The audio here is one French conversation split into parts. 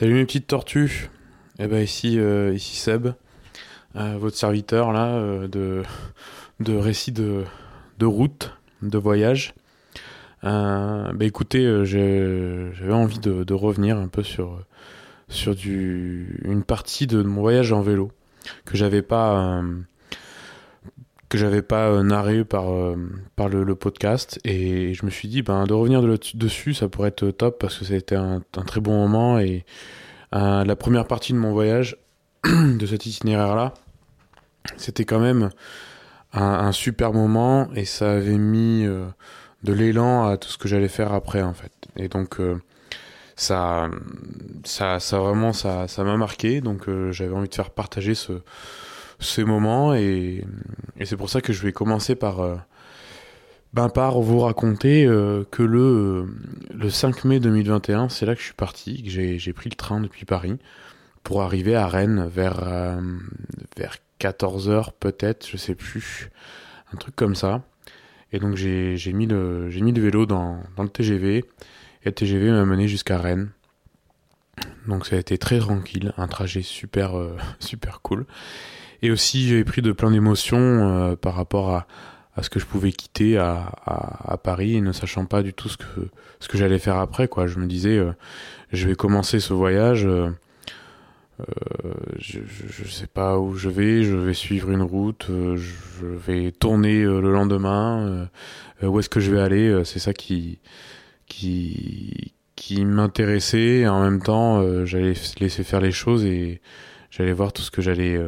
Salut mes petites tortues. Eh ben ici, euh, ici Seb, euh, votre serviteur là euh, de de récits de de route, de voyage. Bah écoutez, j'avais envie de, de revenir un peu sur sur du une partie de mon voyage en vélo que j'avais pas que j'avais pas euh, narré par euh, par le, podcast. Et je me suis dit ben de revenir de- dessus ça pourrait être top parce que c'était un, un très bon moment. Et euh, la première partie de mon voyage de cet itinéraire là c'était quand même un, super moment. Et ça avait mis de l'élan à tout ce que j'allais faire après en fait. Et donc ça ça ça vraiment ça m'a marqué. Donc j'avais envie de faire partager ce ces moments et, c'est pour ça que je vais commencer par euh, ben par vous raconter euh, que le le 5 mai 2021 c'est là que je suis parti que j'ai pris le train depuis Paris pour arriver à Rennes vers euh, vers 14h peut-être je sais plus un truc comme ça. Et donc j'ai mis le j'ai mis le vélo dans dans le TGV et le TGV m'a mené jusqu'à Rennes. Donc ça a été très tranquille un trajet super super cool et aussi, j'avais pris de plein d'émotions euh, par rapport à, à ce que je pouvais quitter à, à, à Paris et ne sachant pas du tout ce que, ce que j'allais faire après. Quoi. Je me disais, euh, je vais commencer ce voyage, euh, euh, je, je sais pas où je vais, je vais suivre une route, euh, je vais tourner euh, le lendemain, où est-ce que je vais aller, c'est ça qui, qui, qui m'intéressait en même temps, j'allais laisser faire les choses et j'allais voir tout ce que j'allais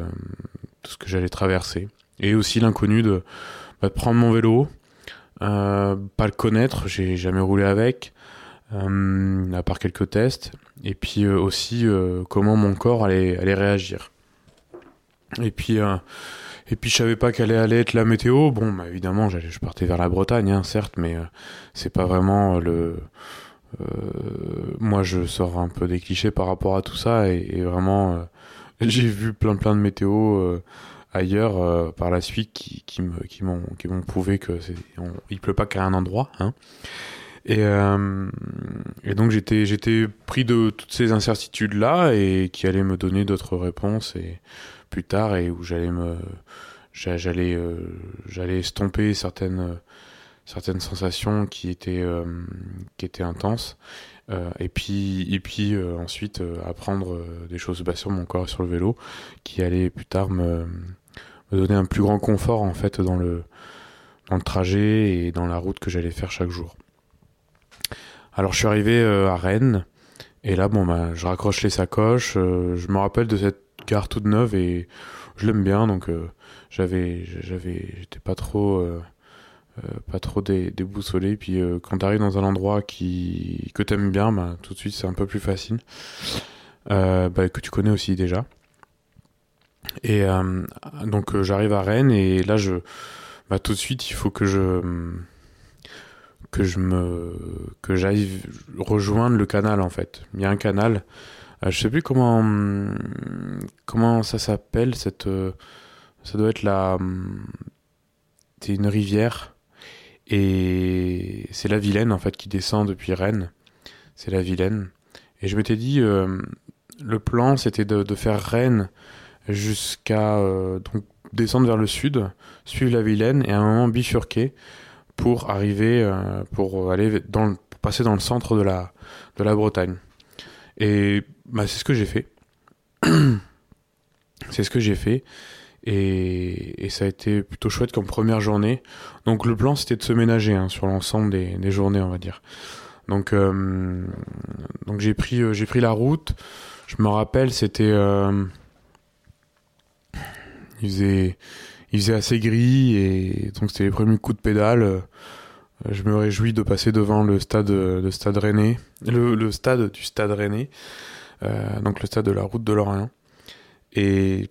tout ce que j'allais traverser. Et aussi l'inconnu de, bah, prendre mon vélo euh, pas le connaître j'ai jamais roulé avec euh, à part quelques tests. Et puis euh, aussi euh, comment mon corps allait, allait réagir. Et puis euh, et puis je savais pas quelle allait être la météo. Bon bah, évidemment je partais vers la Bretagne hein, certes mais euh, c'est pas vraiment le moi je sors un peu des clichés par rapport à tout ça et, et vraiment j'ai vu plein plein de météos euh, ailleurs euh, par la suite qui, qui me qui m'ont qui m'ont prouvé que c'est on, il pleut pas qu'à un endroit hein. et euh, et donc j'étais j'étais pris de toutes ces incertitudes là et qui allaient me donner d'autres réponses et plus tard et où j'allais me j'a- j'allais j'allais estomper certaines certaines sensations qui étaient qui étaient intenses euh, et puis et puis euh, ensuite euh, apprendre des choses bah, sur mon corps et sur le vélo qui allaient plus tard me, donner un plus grand confort en fait dans le dans le trajet et dans la route que j'allais faire chaque jour. Alors je suis arrivé à Rennes et là bon bah je raccroche les sacoches, je me rappelle de cette gare toute neuve et je l'aime bien donc j'avais j'avais j'étais pas trop pas trop dé, déboussolé. Puis euh, quand t'arrives dans un endroit qui que t'aimes bien bah, tout de suite c'est un peu plus facile. Euh, bah, que tu connais aussi déjà. Et euh, donc euh, j'arrive à Rennes et là je bah, tout de suite il faut que je que je me que j'aille rejoindre le canal en fait. Il y a un canal. Euh, je sais plus comment comment ça s'appelle cette euh, ça doit être la hum, c'est une rivière et c'est la Vilaine en fait qui descend depuis Rennes. C'est la Vilaine. Et je m'étais dit euh, le plan c'était de, faire Rennes jusqu'à euh, descendre vers le sud suivre la Vilaine et à un moment bifurquer pour arriver euh, pour aller dans passer dans le centre de la de la Bretagne. Et bah, c'est ce que j'ai fait. C'est ce que j'ai fait et, et ça a été plutôt chouette comme première journée. Donc le plan c'était de se ménager hein, sur l'ensemble des, des journées on va dire. Donc euh, donc j'ai pris euh, j'ai pris la route. Je me rappelle c'était euh, il faisait il faisait assez gris et donc c'était les premiers coups de pédale. Euh, Je me réjouis de passer devant le stade de stade Rennais, le, le stade du stade Rennais, euh, donc le stade de la route de Lorient. Et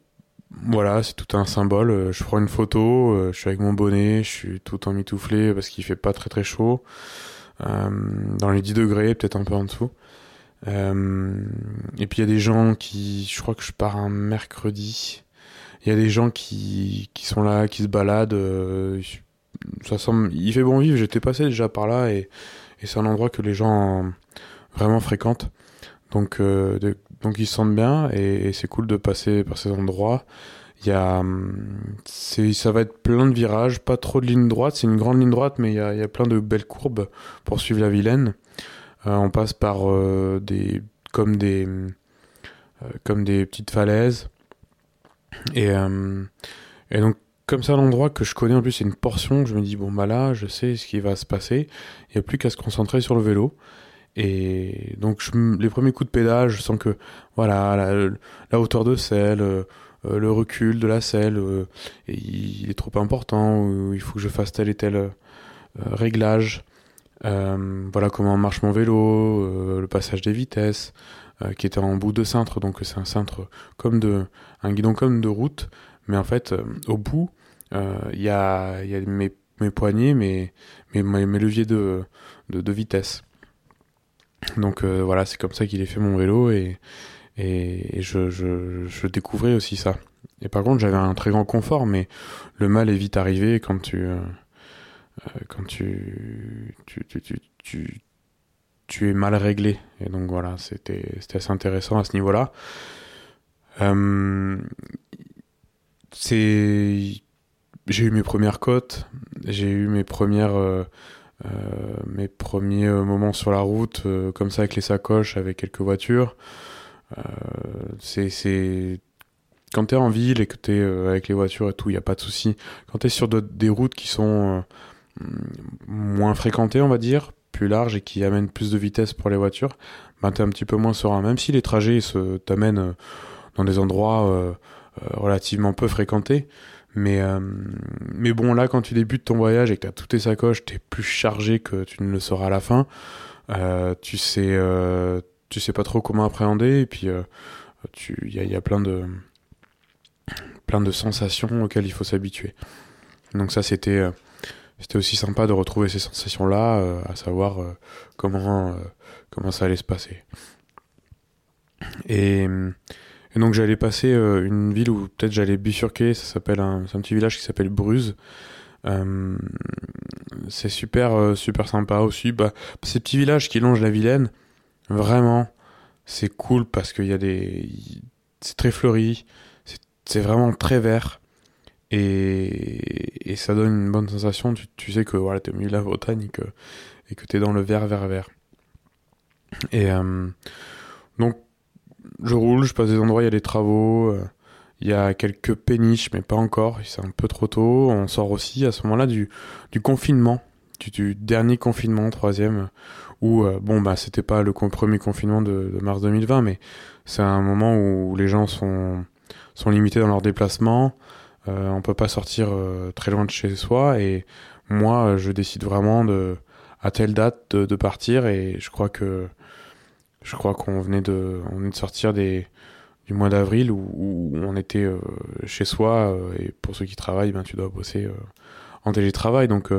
voilà, c'est tout un symbole. Euh, Je prends une photo, euh, je suis avec mon bonnet, je suis tout en mitouflé parce qu'il fait pas très très chaud. Euh, dans les 10 degrés, peut-être un peu en dessous. Et puis il y a des gens qui, je crois que je pars un mercredi. Il y a des gens qui, qui sont là, qui se baladent. ça semble, il fait bon vivre. J'étais passé déjà par là et c'est un endroit que les gens vraiment fréquentent. Donc, donc ils se sentent bien et, c'est cool de passer par ces endroits. Y a, hum, ça va être plein de virages, pas trop de lignes droites. C'est une grande ligne droite, mais il y a, plein de belles courbes pour suivre la Vilaine. on passe par des, comme des, comme des petites falaises. Et, et donc comme c'est un endroit que je connais en plus, c'est une portion, je me dis, bon bah là, je sais ce qui va se passer, il n'y a plus qu'à se concentrer sur le vélo. Et donc les premiers coups de pédale, je sens que voilà, la, hauteur de selle, euh, euh, le recul de la selle, euh, il est trop important, il faut que je fasse tel et tel réglage. voilà comment marche mon vélo, le passage des vitesses, qui était en bout de cintre, donc c'est un cintre comme de, un guidon comme de route, mais en fait, au bout, il y a, mes, mes poignées, mes, mes, mes leviers de, de, de vitesse. Donc euh, voilà, c'est comme ça qu'il est fait mon vélo et, et, je, je, découvrais aussi ça. Et par contre, j'avais un très grand confort, mais le mal est vite arrivé quand tu, quand tu, tu, tu, tu, tu, es mal réglé. Et donc voilà, c'était assez intéressant à ce niveau-là. Euh, c'est j'ai eu mes premières cotes, j'ai eu mes premières euh, euh, mes premiers euh, moments sur la route comme ça avec les sacoches, avec quelques voitures. c'est quand t'es en ville et que t'es avec les voitures et tout, il y a pas de souci. Quand t'es sur des routes qui sont moins fréquentées, on va dire, plus larges et qui amènent plus de vitesse pour les voitures, ben t'es un petit peu moins serein. Même si les trajets t'amènent dans des endroits euh, relativement peu fréquenté. Mais, euh, mais bon, là, quand tu débutes ton voyage et que tu as toutes tes sacoches, tu es plus chargé que tu ne le seras à la fin. Euh, tu sais tu sais pas trop comment appréhender et puis il y a, y a, plein de plein de sensations auxquelles il faut s'habituer donc ça c'était c'était aussi sympa de retrouver ces sensations là à savoir comment comment ça allait se passer et et donc j'allais passer euh, une ville où peut-être j'allais bifurquer, ça s'appelle un, un petit village qui s'appelle Bruze. Euh, c'est super euh, super sympa aussi. Bah, ces petits villages qui longent la Vilaine, vraiment, c'est cool parce qu'il y a des, c'est très fleuri, c'est vraiment très vert et, et ça donne une bonne sensation. Tu, sais que voilà, t'es au milieu de la Bretagne et que et que t'es dans le vert vert vert. Et donc je roule, je passe des endroits, il y a des travaux, euh, il y a quelques péniches, mais pas encore, c'est un peu trop tôt. On sort aussi à ce moment-là du, confinement, du, dernier confinement, troisième, où, euh, bon, bah, c'était pas le premier confinement de, mars 2020, mais c'est un moment où les gens sont, sont limités dans leurs déplacements, euh, on peut pas sortir euh, très loin de chez soi, et moi, je décide vraiment de, à telle date de partir, et je crois que je crois qu'on venait de, on de sortir des, du mois d'avril où, on était euh, chez soi euh, et pour ceux qui travaillent, ben tu dois bosser euh, en télétravail, donc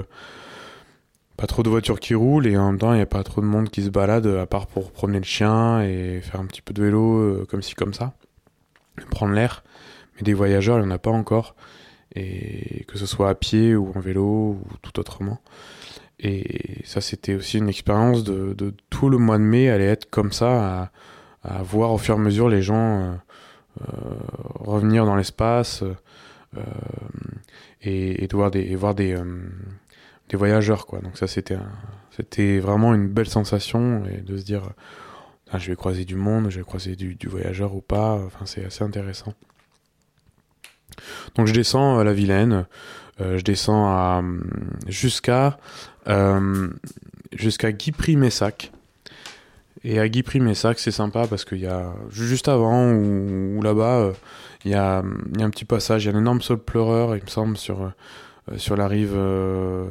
pas trop de voitures qui roulent et en même temps il n'y a pas trop de monde qui se balade à part pour promener le chien et faire un petit peu de vélo comme ci comme ça, prendre l'air. Mais des voyageurs il n'y en a pas encore et que ce soit à pied ou en vélo ou tout autrement. Et ça, c'était aussi une expérience de, tout le mois de mai allait être comme ça, à, voir au fur et à mesure les gens euh, euh revenir dans l'espace euh, et, de voir des, voir des, des voyageurs, quoi. Donc ça, c'était c'était vraiment une belle sensation et de se dire, ah, je vais croiser du monde, je vais croiser du, du voyageur ou pas. Enfin, c'est assez intéressant. Donc je descends à la Vilaine, je descends à jusqu'à euh, jusqu'à Guipry-Messac. Et à Guipry-Messac, c'est sympa parce qu'il y a juste avant ou, là-bas, euh, il y, a, il y a un petit passage, il y a un énorme sol pleureur, il me semble, sur, euh, sur, la, rive,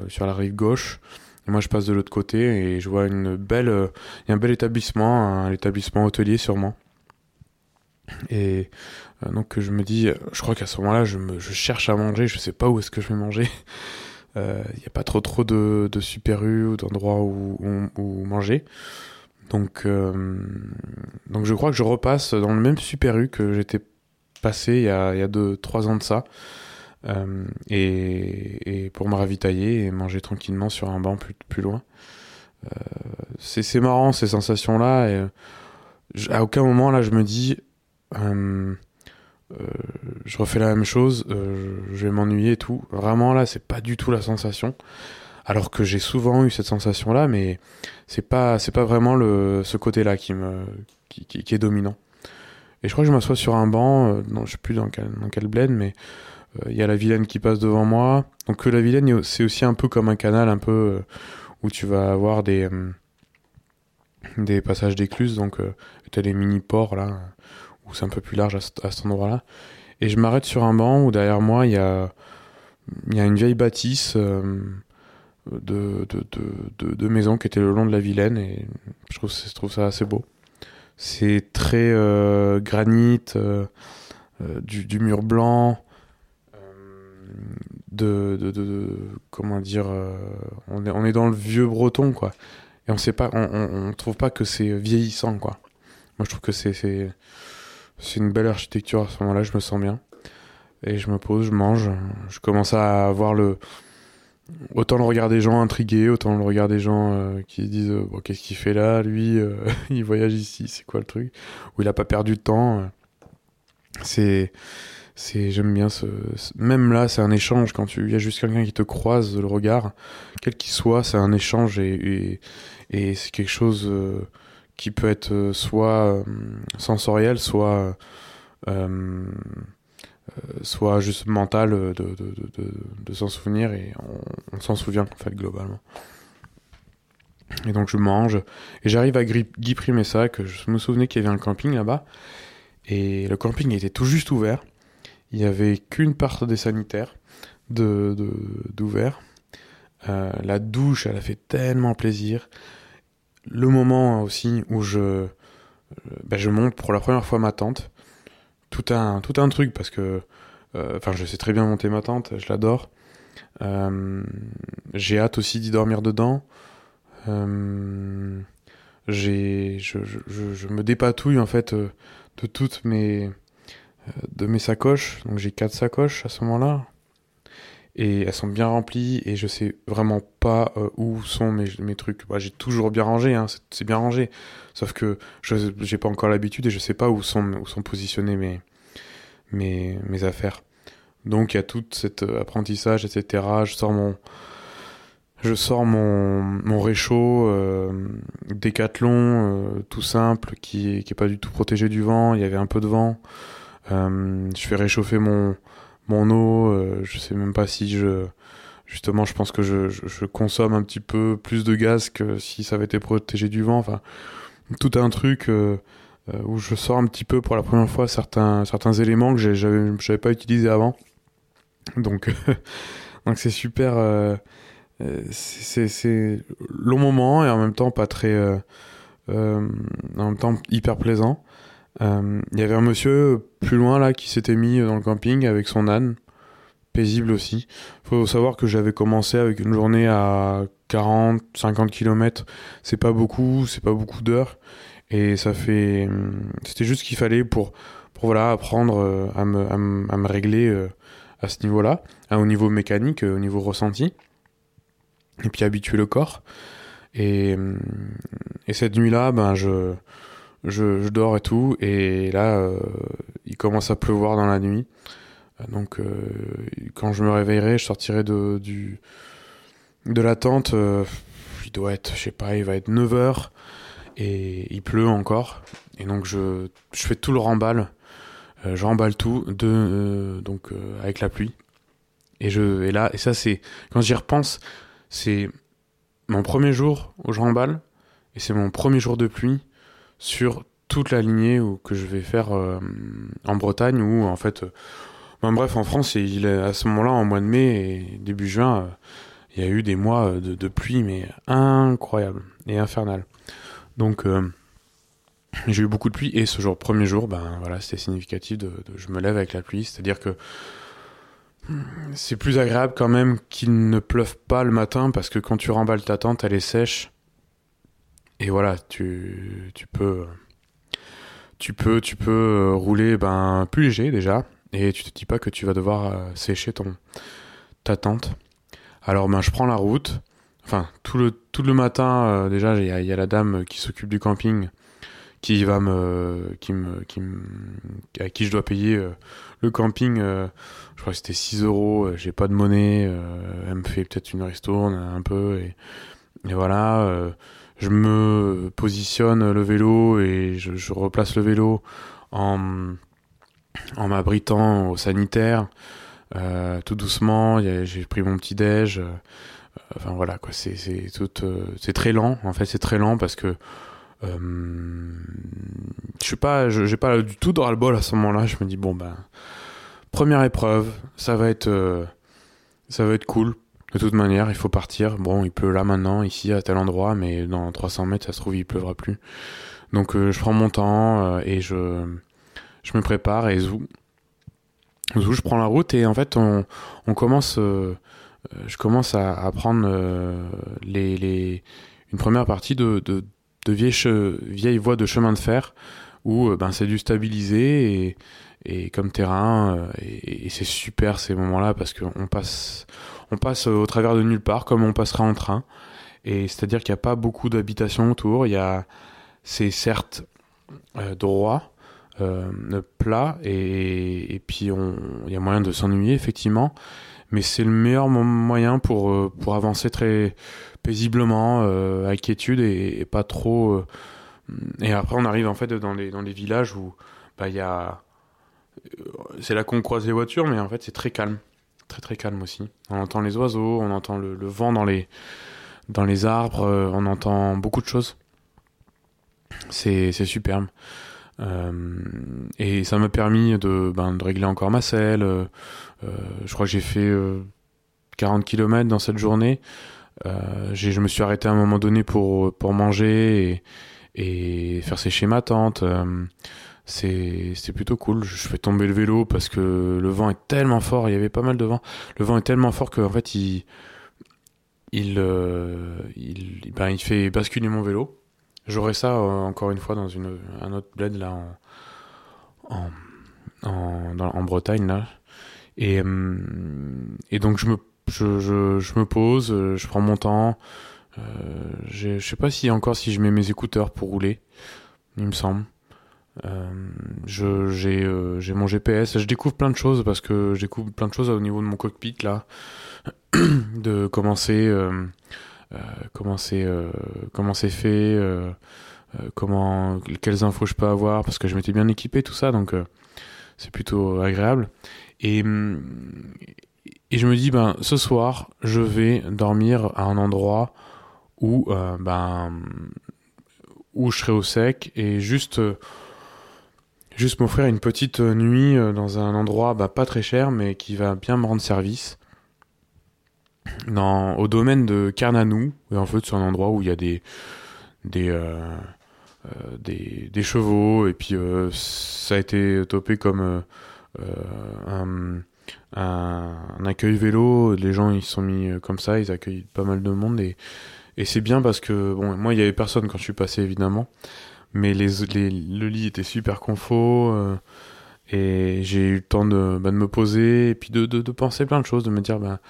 sur la rive gauche. Et moi, je passe de l'autre côté et je vois une belle, y a un bel établissement, un établissement hôtelier sûrement. Et donc je me dis, je crois qu'à ce moment-là, je, cherche à manger, je sais pas où est-ce que je vais manger. Il euh, n'y a pas trop trop de, de super U ou d'endroits où, manger. Donc, euh, donc je crois que je repasse dans le même super U que j'étais passé il y a, deux, trois ans de ça. Euh, et, pour me ravitailler et manger tranquillement sur un banc plus, plus loin. Euh, c'est marrant ces sensations-là. À aucun moment là je me dis euh, euh, je refais la même chose, euh, je vais m'ennuyer et tout. Vraiment là, c'est pas du tout la sensation. Alors que j'ai souvent eu cette sensation là, mais c'est pas c'est pas vraiment le ce côté là qui me qui, qui, est dominant. Et je crois que je m'assois sur un banc, non je sais plus dans quel dans quel bled, mais il y a la Vilaine qui passe devant moi. Donc la Vilaine c'est aussi un peu comme un canal un peu où tu vas avoir des des passages d'écluses, donc euh, tu as des mini-ports là, c'est un peu plus large à, cet endroit-là. Et je m'arrête sur un banc où derrière moi il y a, y a une vieille bâtisse euh, de, de, de, de, maisons qui était le long de la Vilaine et je trouve, ça assez beau. C'est très euh, granit, euh, du, du, mur blanc, de, comment dire, on, est, on est dans le vieux breton quoi et on sait trouve pas que c'est vieillissant, quoi. Moi, je trouve que c'est, c'est, une belle architecture à ce moment-là, je me sens bien. Et je me pose, je mange, je commence à avoir le, autant le regard des gens intrigués, autant le regard des gens euh, qui disent euh, bon, qu'est-ce qu'il fait là, lui, euh, il voyage ici, c'est quoi le truc, ou il a pas perdu de temps. c'est, j'aime bien ce, même là c'est un échange quand il y a juste quelqu'un qui te croise le regard quel qu'il soit c'est un échange et, et, et c'est quelque chose euh, qui peut être euh, soit euh, sensoriel soit euh, soit juste mental de, de, de, de s'en souvenir et on, s'en souvient en fait globalement et donc je mange et j'arrive à Guy Primessac je me souvenais qu'il y avait un camping là-bas et le camping était tout juste ouvert il y avait qu'une part des sanitaires de d'ouvert. Euh, la douche, elle a fait tellement plaisir. Le moment aussi où je euh, ben je monte pour la première fois ma tente, tout un tout un truc parce que euh, enfin je sais très bien monter ma tente, je l'adore. Euh, j'ai hâte aussi d'y dormir dedans. Euh, j'ai je, je, je, me dépatouille en fait de toutes mes euh, de mes sacoches. Donc j'ai quatre sacoches à ce moment-là. Et elles sont bien remplies et je sais vraiment pas euh, où sont mes, trucs. Bah, j'ai toujours bien rangé, hein, c'est bien rangé. Sauf que je j'ai pas encore l'habitude et je sais pas où sont, où sont positionnés mes, mes, affaires. Donc il y a tout cet euh, apprentissage, etc. Je sors mon, je sors mon, réchaud euh, décathlon tout simple qui, qui est pas du tout protégé du vent. Il y avait un peu de vent. Euh, je fais réchauffer mon, mon eau. Euh, je sais même pas si je. Justement, je pense que je, je, je, consomme un petit peu plus de gaz que si ça avait été protégé du vent. Enfin, tout un truc euh, où je sors un petit peu pour la première fois certains, certains éléments que j'avais, j'avais pas utilisé avant. Donc, donc c'est super. Euh, c'est, c'est long moment et en même temps pas très. Euh, en même temps hyper plaisant. Euh, il y avait un monsieur plus loin là qui s'était mis dans le camping avec son âne, paisible aussi. Faut savoir que j'avais commencé avec une journée à 40, 50 km. C'est pas beaucoup, c'est pas beaucoup d'heures. Et ça fait, c'était juste ce qu'il fallait pour, pour voilà, apprendre euh, à me, à me, régler euh, à ce niveau-là, hein, au niveau mécanique, au niveau ressenti. Et puis habituer le corps. Et, et cette nuit-là, ben, je, je, je, dors et tout, et là, euh, il commence à pleuvoir dans la nuit. Donc, euh, quand je me réveillerai, je sortirai de, du, de la tente. Euh, il doit être, je sais pas, il va être 9 heures, et il pleut encore. Et donc, je, je fais tout le remballe. Euh, je remballe tout, de, euh, donc, avec la pluie. Et, je, et là, et ça, c'est, quand j'y repense, c'est mon premier jour où je remballe, et c'est mon premier jour de pluie sur toute la lignée où, que je vais faire euh, en Bretagne où en fait euh, ben, bref en France il est à ce moment-là en mois de mai et début juin euh, il y a eu des mois de, de, pluie mais incroyable et infernal donc j'ai eu beaucoup de pluie et ce jour premier jour ben voilà c'était significatif de, je me lève avec la pluie. C'est à dire que c'est plus agréable quand même qu'il ne pleuve pas le matin parce que quand tu remballes ta tente elle est sèche et voilà, tu, tu peux tu peux tu peux euh, rouler ben plus léger déjà et tu te dis pas que tu vas devoir euh, sécher ton ta tente. Alors ben je prends la route. Enfin tout le tout le matin euh, déjà il y, a la dame qui s'occupe du camping qui va me, qui me, qui à qui je dois payer le camping. je crois que c'était 6 euros. J'ai pas de monnaie. elle me fait peut-être une ristourne un peu et, et voilà. Je me positionne le vélo et je, replace le vélo en en m'abritant au sanitaire, euh, tout doucement. J'ai pris mon petit déj. Euh, enfin voilà quoi, c'est tout, euh, c'est très lent. En fait, c'est très lent parce que je suis pas, j'ai pas du tout dans le bol à ce moment-là. Je me dis bon ben première épreuve, ça va être ça va être cool. De toute manière, il faut partir. Bon, il pleut là maintenant, ici, à tel endroit, mais dans 300 mètres, ça se trouve, il pleuvra plus. Donc, je prends mon temps et je, je me prépare et zou, zou, je prends la route et en fait on, on commence, euh, euh, je commence à, à prendre euh, les, les, une première partie de, de, de vieilles, vieilles voies de chemin de fer où ben, c'est du stabilisé et, et comme terrain et, et c'est super ces moments-là parce qu'on passe, on passe au travers de nulle part comme on passerait en train. Et c'est-à-dire qu'il n'y a pas beaucoup d'habitations autour, il y a, c'est certes droit, euh, plat et, et puis il y a moyen de s'ennuyer effectivement. Mais c'est le meilleur moyen pour euh, pour avancer très paisiblement euh, avec quiétude et, pas trop euh, et après on arrive en fait dans les dans les villages où bah il y a c'est là qu'on croise les voitures mais en fait c'est très calme très très calme aussi on entend les oiseaux on entend le, vent dans les dans les arbres on entend beaucoup de choses c'est superbe euh, et ça m'a permis de, ben, de régler encore ma selle. Euh, euh, je crois que j'ai fait 40 km dans cette journée. je me suis arrêté à un moment donné pour, pour manger et, et faire sécher ma tente. C'est plutôt cool. Je fais tomber le vélo parce que le vent est tellement fort. Il y avait pas mal de vent. Le vent est tellement fort qu'en fait, il, il, il, ben, il fait basculer mon vélo. J'aurais ça euh, encore une fois dans une, un autre bled là en, en, en Bretagne là. Et, euh, et donc je me, je, je, me pose, euh, je prends mon temps. Euh, je sais pas si encore si je mets mes écouteurs pour rouler, il me semble. Euh, j'ai euh, j'ai mon GPS, je découvre plein de choses parce que je découvre plein de choses au niveau de mon cockpit là, de commencer euh, comment c'est euh, comment c'est fait, euh, comment quelles infos je peux avoir parce que je m'étais bien équipé tout ça donc c'est plutôt agréable. Et et je me dis ben ce soir je vais dormir à un endroit où ben où je serai au sec et juste juste m'offrir une petite nuit dans un endroit bah, pas très cher mais qui va bien me rendre service dans, au domaine de Carnanou, en fait c'est un endroit où il y a des des euh, euh, des, des, chevaux et puis euh, ça a été topé comme euh, euh, un, un, accueil vélo. Les gens ils sont mis comme ça, ils accueillent pas mal de monde et et c'est bien parce que bon moi il y avait personne quand je suis passé évidemment, mais les, les le lit était super confort et j'ai eu le temps de, bah, de me poser et puis de, de, de penser plein de choses, de me dire bah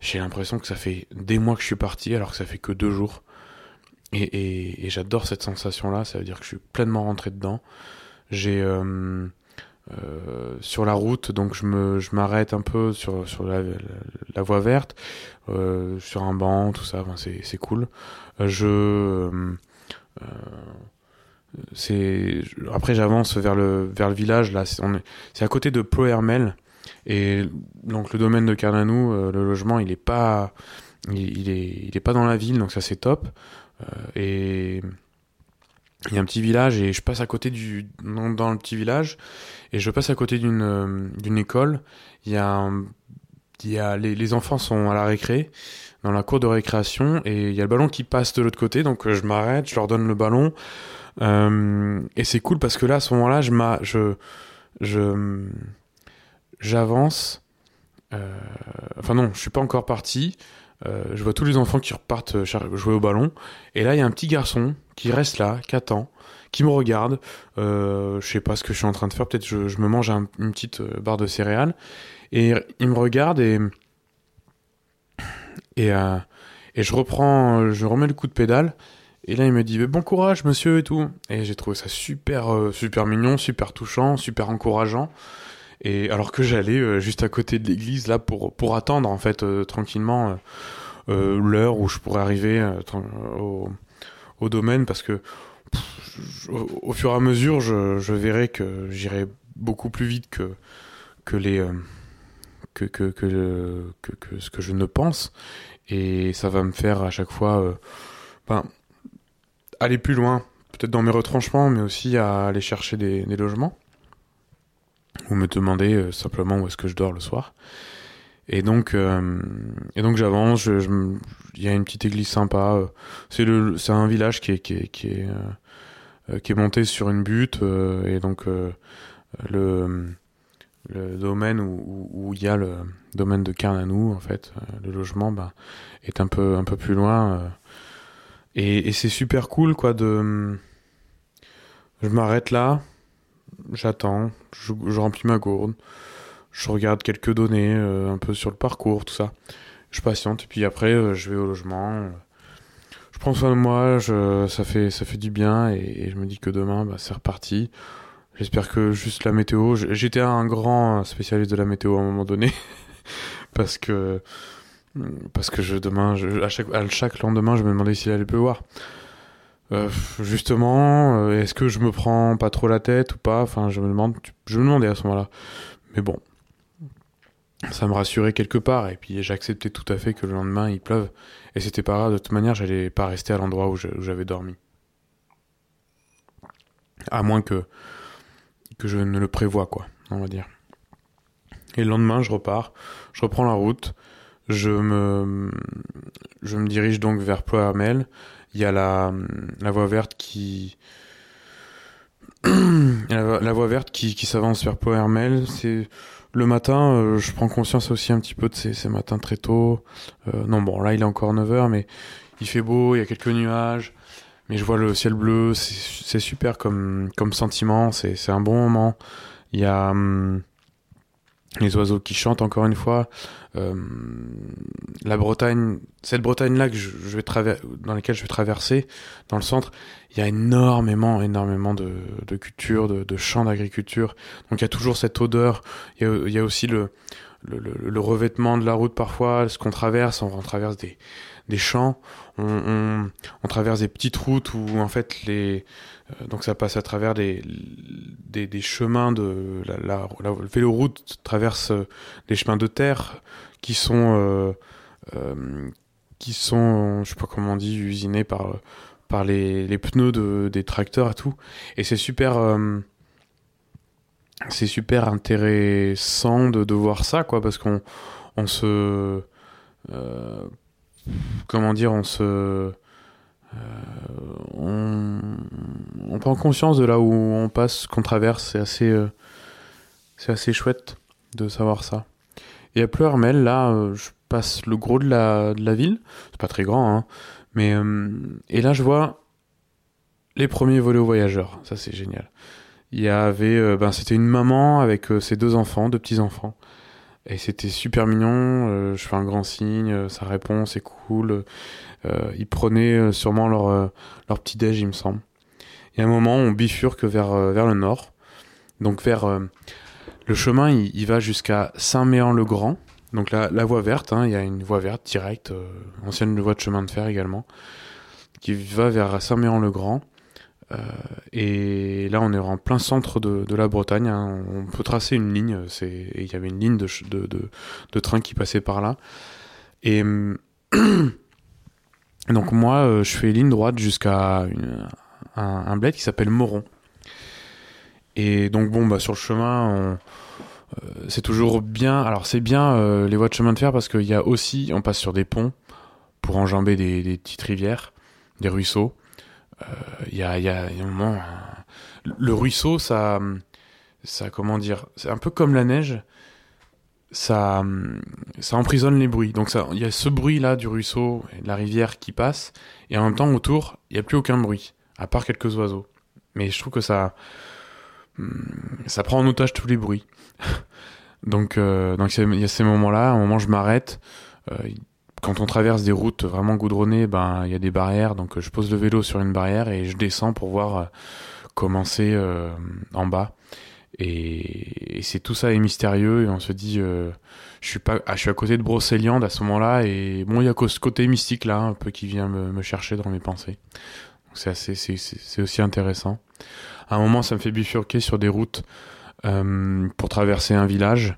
j'ai l'impression que ça fait des mois que je suis parti alors que ça fait que deux jours. Et, et, et j'adore cette sensation-là, ça veut dire que je suis pleinement rentré dedans. J'ai euh, euh, sur la route, donc je me je m'arrête un peu sur sur la, la, voie verte, euh, sur un banc, tout ça, c'est c'est cool. Euh, je euh, c'est après j'avance vers le vers le village là, c'est c'est à côté de Ploermel et donc le domaine de Carnanou, euh, le logement, il est pas, il, est, il est pas dans la ville, donc ça c'est top. Euh, et il y a un petit village et je passe à côté du dans, dans le petit village et je passe à côté d'une euh, d'une école. Il y a il y a les, les enfants sont à la récré dans la cour de récréation et il y a le ballon qui passe de l'autre côté donc je m'arrête, je leur donne le ballon euh, et c'est cool parce que là à ce moment-là je je je j'avance. Euh, enfin non, je suis pas encore parti. Euh, je vois tous les enfants qui repartent euh, jouer au ballon. Et là, il y a un petit garçon qui reste là, qui attend, qui me regarde. Euh, je sais pas ce que je suis en train de faire. Peut-être je, je me mange un, une petite euh, barre de céréales. Et il me regarde et et, euh, et je reprends, je remets le coup de pédale Et là, il me dit bon courage, monsieur et tout. Et j'ai trouvé ça super, euh, super mignon, super touchant, super encourageant. Et alors que j'allais euh, juste à côté de l'église là pour attendre en fait tranquillement l'heure où je pourrais arriver au, domaine parce que au, fur et à mesure, je, je verrai que j'irai beaucoup plus vite que les que que, que, que, ce que je ne pense et ça va me faire à chaque fois ben, aller plus loin, peut-être dans mes retranchements, mais aussi à aller chercher des, logements, ou me demander euh, simplement où est-ce que je dors le soir. Et donc, euh, donc j'avance. Il y a une petite église sympa. Euh, c'est le, c'est un village qui est qui est, qui est monté sur une butte. et donc le le domaine où, il y a le domaine de Carnanou en fait, le logement, bah, est un peu un peu plus loin. Et, c'est super cool, quoi, de. Je m'arrête là, j'attends, je, remplis ma gourde, je regarde quelques données, euh, un peu sur le parcours, tout ça. Je patiente, et puis après, euh, je vais au logement. je prends soin de moi, ça, fait, ça fait du bien, et, je me dis que demain, bah, c'est reparti. J'espère que juste la météo. J'étais un grand spécialiste de la météo à un moment donné, parce que parce que demain, je, à, chaque, à chaque lendemain, je me demandais s'il allait pleuvoir. Euh, justement, euh, est-ce que je me prends pas trop la tête ou pas? Enfin, je me demande, je me demandais à ce moment-là. Mais bon, ça me rassurait quelque part. Et puis j'acceptais tout à fait que le lendemain il pleuve. Et c'était pas grave. De toute manière, j'allais pas rester à l'endroit où j'avais dormi. À moins que que je ne le prévoie, quoi, on va dire. Et le lendemain, je repars, je reprends la route. Je me, je me dirige donc vers Ploermel. Il y a la, la voie verte qui, la, voie verte qui, qui s'avance vers Ploermel. C'est le matin, euh, je prends conscience aussi un petit peu de ces, ces matins très tôt. Euh, non, bon, là il est encore 9h, mais il fait beau, il y a quelques nuages, mais je vois le ciel bleu. C'est super comme, comme sentiment, c'est un bon moment. Il y a hum, les oiseaux qui chantent encore une fois. Euh, la Bretagne, cette Bretagne-là que je, vais dans laquelle je vais traverser, dans le centre, il y a énormément, énormément de, de culture, de, de champs d'agriculture. Donc il y a toujours cette odeur. Il y a, il y a aussi le, le, le, revêtement de la route parfois, ce qu'on traverse, on, traverse des, des champs, on, traverse des petites routes où en fait les euh, donc ça passe à travers des, chemins de la, la, véloroute traverse euh, des chemins de terre qui sont euh, qui sont je sais pas comment on dit usinés par les, pneus de, des tracteurs et tout. Et c'est super c'est super intéressant de, voir ça quoi parce qu'on on se comment dire on se on, on, prend conscience de là où on passe, qu'on traverse. C'est assez, c'est assez chouette de savoir ça. Et à Pleurmel, là, euh, je passe le gros de la, de la ville. C'est pas très grand, hein. Mais, euh, et là, je vois les premiers volets aux voyageurs. Ça, c'est génial. Il y avait, euh, ben, c'était une maman avec ses deux enfants, deux petits enfants. Et c'était super mignon. je fais un grand signe, ça répond, c'est cool. ils prenaient sûrement leur, leur petit déj, il me semble. Et à un moment, on bifurque vers, vers le nord. Donc vers le chemin, il, va jusqu'à Saint-Méan-le-Grand. Donc la, la voie verte, hein, il y a une voie verte directe, euh, ancienne voie de chemin de fer également, qui va vers Saint-Méan-le-Grand. Euh, et là, on est en plein centre de, la Bretagne. Hein. On peut tracer une ligne. Il y avait une ligne de, de, train qui passait par là. Et donc moi, euh, je fais ligne droite jusqu'à un, un bled qui s'appelle Moron. Et donc bon, bah sur le chemin, euh, c'est toujours bien. Alors c'est bien les voies de chemin de fer parce qu'il y a aussi, on passe sur des ponts pour enjamber des petites rivières, des ruisseaux. Euh, il y, a, y, a, un moment, le ruisseau, ça, ça comment dire, c'est un peu comme la neige. Ça, ça emprisonne les bruits. Donc il y a ce bruit là du ruisseau et de la rivière qui passe, et en même temps autour, il n'y a plus aucun bruit, à part quelques oiseaux. Mais je trouve que ça, Hmm, ça prend en otage tous les bruits. donc, euh, donc il y a ces moments-là. À un moment, je m'arrête. Euh, quand on traverse des routes vraiment goudronnées, ben il y a des barrières, donc je pose le vélo sur une barrière et je descends pour voir comment c'est en bas. Et, c'est tout ça est mystérieux et on se dit, je suis pas, ah, je suis à côté de Brocéliande à ce moment-là et bon, il y a ce côté mystique là, un peu qui vient me, me chercher dans mes pensées. C'est assez, c'est aussi intéressant. À un moment, ça me fait bifurquer sur des routes euh, pour traverser un village.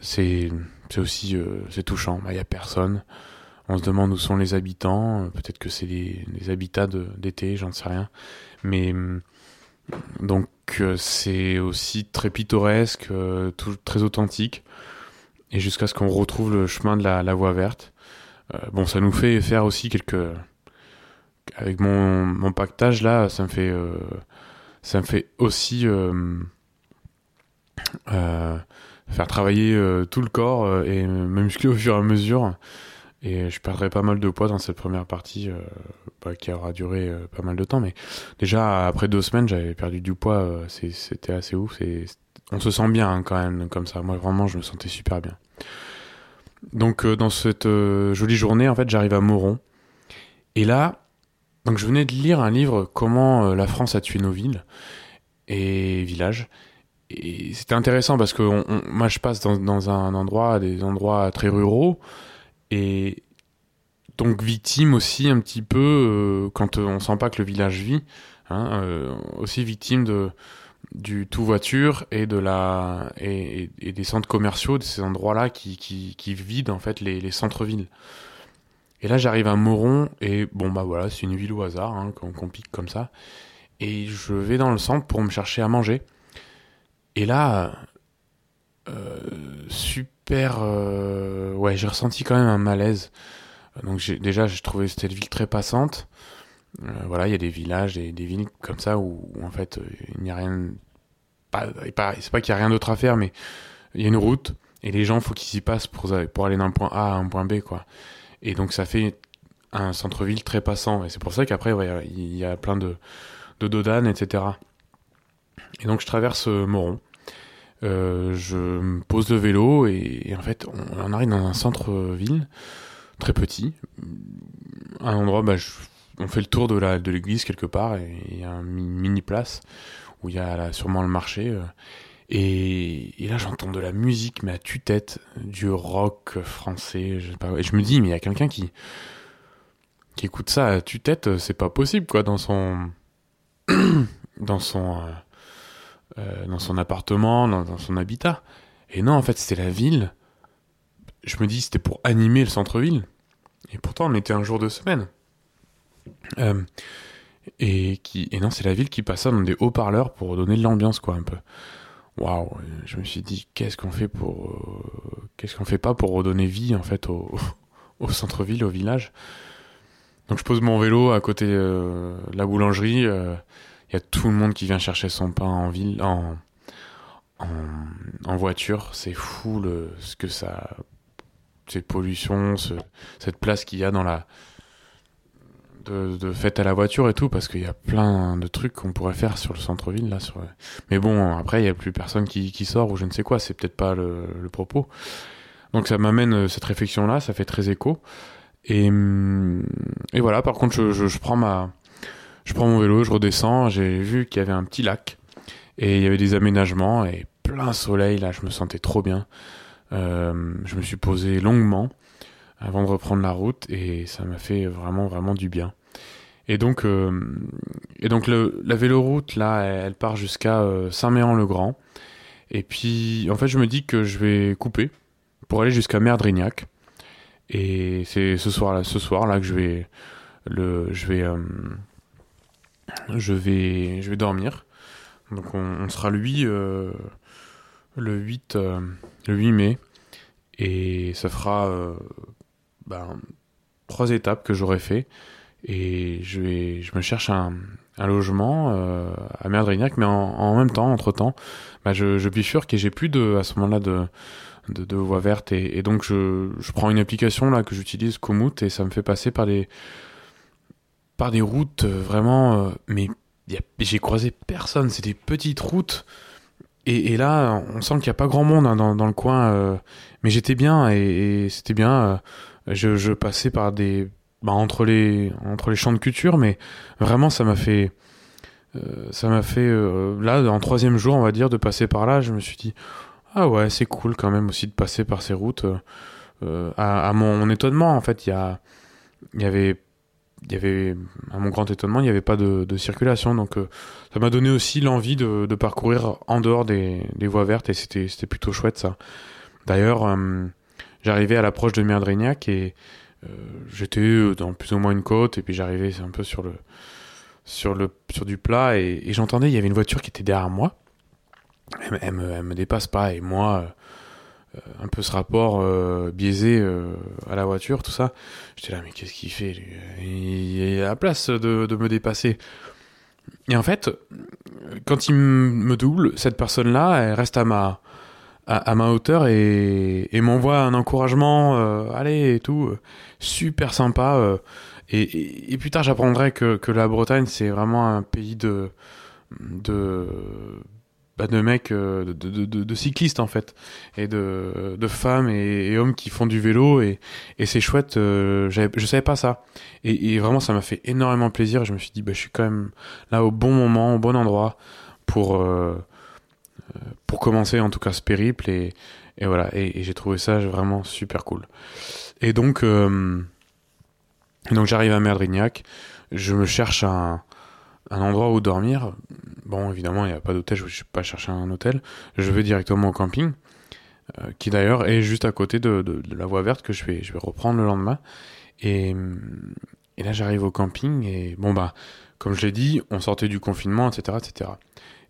C'est aussi euh, c'est touchant. Il bah, n'y a personne. On se demande où sont les habitants. Peut-être que c'est les, les, habitats d'été, j'en sais rien. Mais donc euh, c'est aussi très pittoresque, très authentique. Et jusqu'à ce qu'on retrouve le chemin de la, voie verte. bon, ça nous fait faire aussi quelques avec mon, mon pactage là, ça me fait, euh, ça me fait aussi euh, euh, faire travailler tout le corps et me muscler au fur et à mesure. Et je perdrai pas mal de poids dans cette première partie bah, qui aura duré pas mal de temps. Mais déjà, après deux semaines, j'avais perdu du poids. C'était assez ouf. On se sent bien hein, quand même comme ça. Moi, vraiment, je me sentais super bien. Donc, dans cette jolie journée, en fait, j'arrive à Moron. Et là, donc je venais de lire un livre Comment euh, la France a tué nos villes et villages. Et c'était intéressant parce que moi je passe dans, un endroit, des endroits très ruraux et donc victime aussi un petit peu euh, quand on sent pas que le village vit, hein, euh, aussi victime du tout voiture et de la et, des centres commerciaux de ces endroits-là qui, qui, vident en fait les, les centres-villes. Et là, j'arrive à Moron, et bon, bah voilà, c'est une ville au hasard, hein, qu'on pique comme ça. Et je vais dans le centre pour me chercher à manger. Et là, euh, super. Euh, ouais, j'ai ressenti quand même un malaise. Donc, déjà, j'ai trouvé cette ville très passante. Euh, voilà, il y a des villages, des, des villes comme ça où, en fait, il n'y a rien. C'est pas qu'il n'y a rien d'autre à faire, mais il y a une route, et les gens, faut qu'ils s'y passent pour, pour aller d'un point A à un point B, quoi. Et donc ça fait un centre-ville très passant. Et c'est pour ça qu'après, il y a plein de, de dodanes, etc. Et donc je traverse euh, Moron. Euh, je pose le vélo et, en fait on, arrive dans un centre-ville très petit, un endroit, bah, on fait le tour de la de l'église quelque part et il y a une mini place où il y a sûrement le marché. Euh, et, là, j'entends de la musique, mais à tue-tête, du rock français. Je et je me dis, mais il y a quelqu'un qui, qui écoute ça à tue-tête, c'est pas possible, quoi, dans son. dans son. Euh, euh, dans son appartement, dans, son habitat. Et non, en fait, c'était la ville. Je me dis, c'était pour animer le centre-ville. Et pourtant, on était un jour de semaine. Euh, et, non, c'est la ville qui passe ça dans des haut-parleurs pour donner de l'ambiance, quoi, un peu waouh, je me suis dit qu'est-ce qu'on fait pour euh, qu'est-ce qu'on fait pas pour redonner vie en fait au, au centre-ville, au village? Donc je pose mon vélo à côté de la boulangerie. Il y a tout le monde qui vient chercher son pain en ville, en, en, voiture. C'est fou le, ce que ça, cette pollution, ce, cette place qu'il y a dans la de, de fête à la voiture et tout, parce qu'il y a plein de trucs qu'on pourrait faire sur le centre-ville. là. Sur... Mais bon, après, il n'y a plus personne qui, qui, sort ou je ne sais quoi, c'est peut-être pas le, le, propos. Donc ça m'amène euh, cette réflexion-là, ça fait très écho. Et, hum, et voilà, par contre, je, je, prends ma, je prends mon vélo, je redescends, j'ai vu qu'il y avait un petit lac et il y avait des aménagements et plein soleil, là, je me sentais trop bien. Euh, je me suis posé longuement avant de reprendre la route et ça m'a fait vraiment vraiment du bien. Et donc euh, et donc la véloroute là, elle, part jusqu'à euh, Saint-Méan-le-Grand. Et puis en fait, je me dis que je vais couper pour aller jusqu'à Merdrignac. Et c'est ce soir là, ce soir là que je vais le je vais je vais je vais dormir. Donc on, sera 8 le 8 le 8 mai et ça fera ben, trois étapes que j'aurais fait. Et je, vais, je me cherche un, logement euh, à Merdrignac, mais en, même temps, entre temps, bah je, je bifurque et j'ai plus de, à ce moment-là de, de, de voie verte. Et, donc, je, je, prends une application là que j'utilise, Komoot, et ça me fait passer par des, par des routes euh, vraiment. Euh, mais j'ai croisé personne, c'est des petites routes. Et, là, on sent qu'il n'y a pas grand monde hein, dans, le coin, euh, mais j'étais bien et, c'était bien. Je, passais par des bah, entre les entre les champs de culture, mais vraiment ça m'a fait ça m'a fait là en troisième jour on va dire de passer par là. Je me suis dit ah ouais c'est cool quand même aussi de passer par ces routes. À, mon, étonnement en fait il y a il y avait il y avait à mon grand étonnement il n'y avait pas de, circulation. Donc ça m'a donné aussi l'envie de, parcourir en dehors des, voies vertes. Et c'était plutôt chouette ça. D'ailleurs j'arrivais à l'approche de Merdrignac et euh, j'étais dans plus ou moins une côte. Et puis j'arrivais un peu sur le sur le sur du plat. Et, j'entendais il y avait une voiture qui était derrière moi. Elle, me, elle me dépasse pas. Et moi euh, un peu ce rapport euh, biaisé à la voiture, tout ça. J'étais là, mais qu'est-ce qu'il fait Il a la place de, me dépasser. Et en fait, quand il me double, cette personne-là, elle reste à ma, à, ma hauteur et, m'envoie un encouragement, euh, allez et tout, euh, super sympa. Euh, et, plus tard, j'apprendrai que, que la Bretagne, c'est vraiment un pays de, bah, de mecs, de, de, de, de, cyclistes en fait, et de, femmes et, hommes qui font du vélo, et, et c'est chouette, je savais pas ça. Et, vraiment, ça m'a fait énormément plaisir, je me suis dit, bah, je suis quand même là au bon moment, au bon endroit, pour pour commencer en tout cas ce périple et, et voilà et, j'ai trouvé ça vraiment super cool et donc euh, donc j'arrive à Merdrignac je me cherche un, un endroit où dormir bon évidemment il n'y a pas d'hôtel je ne vais pas chercher un hôtel je vais directement au camping euh, qui d'ailleurs est juste à côté de, la voie verte que je vais reprendre le lendemain et, et là j'arrive au camping et bon bah comme je l'ai dit on sortait du confinement etc etc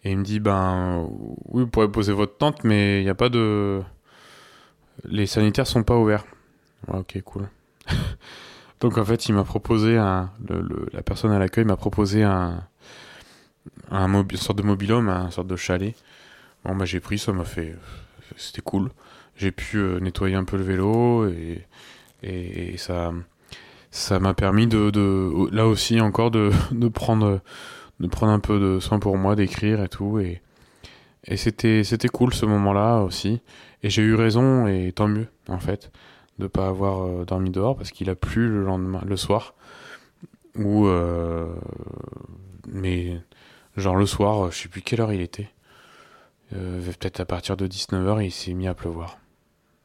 et il me dit, ben oui, vous pourrez poser votre tente, mais il n'y a pas de... Les sanitaires sont pas ouverts. ok, cool. Donc en fait, il m'a proposé, un, la personne à l'accueil m'a proposé un, un une sorte de mobilhome, une sorte de chalet. Bon, bah j'ai pris, ça m'a fait... C'était cool. J'ai pu euh, nettoyer un peu le vélo et, ça m'a permis de, là aussi encore de, de prendre de prendre un peu de soin pour moi, d'écrire et tout. Et, et c'était, c'était cool ce moment-là aussi. Et j'ai eu raison, et tant mieux, en fait, de pas avoir euh, dormi dehors parce qu'il a plu le lendemain, le soir. Ou, euh, mais, genre le soir, je sais plus quelle heure il était. Euh, peut-être à partir de 19h, il s'est mis à pleuvoir.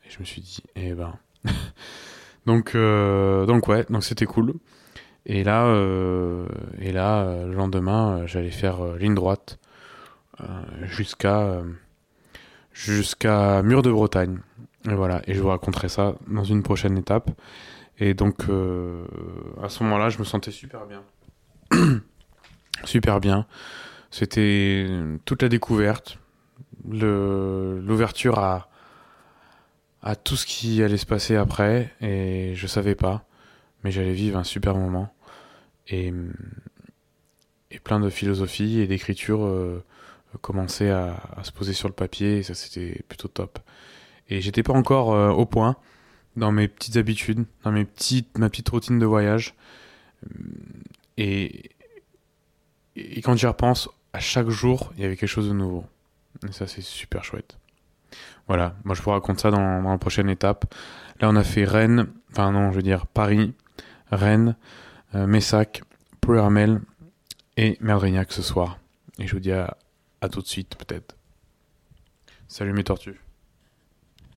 Et je me suis dit, eh ben. donc, donc ouais, donc c'était cool. Et là, euh, et là euh, le lendemain, euh, j'allais faire ligne droite jusqu'à jusqu'à Mur de Bretagne. Et voilà, et je vous raconterai ça dans une prochaine étape. Et donc, à ce moment-là, je me sentais super bien. super bien. C'était toute la découverte, l'ouverture à, à tout ce qui allait se passer après, et je savais pas mais j'allais vivre un super moment et, et plein de philosophie et d'écriture euh, commençaient à, se poser sur le papier et ça c'était plutôt top. Et j'étais pas encore euh, au point dans mes petites habitudes, dans mes petites, ma petite routine de voyage. Et, et quand j'y repense, à chaque jour, il y avait quelque chose de nouveau. Et ça, c'est super chouette. Voilà, moi je vous raconte ça dans, dans, la prochaine étape. Là, on a fait Rennes, enfin non, je veux dire Paris, Rennes, euh, Messac, Plouermel et Merdrignac ce soir. Et je vous dis à, à tout de suite peut-être. Salut mes tortues.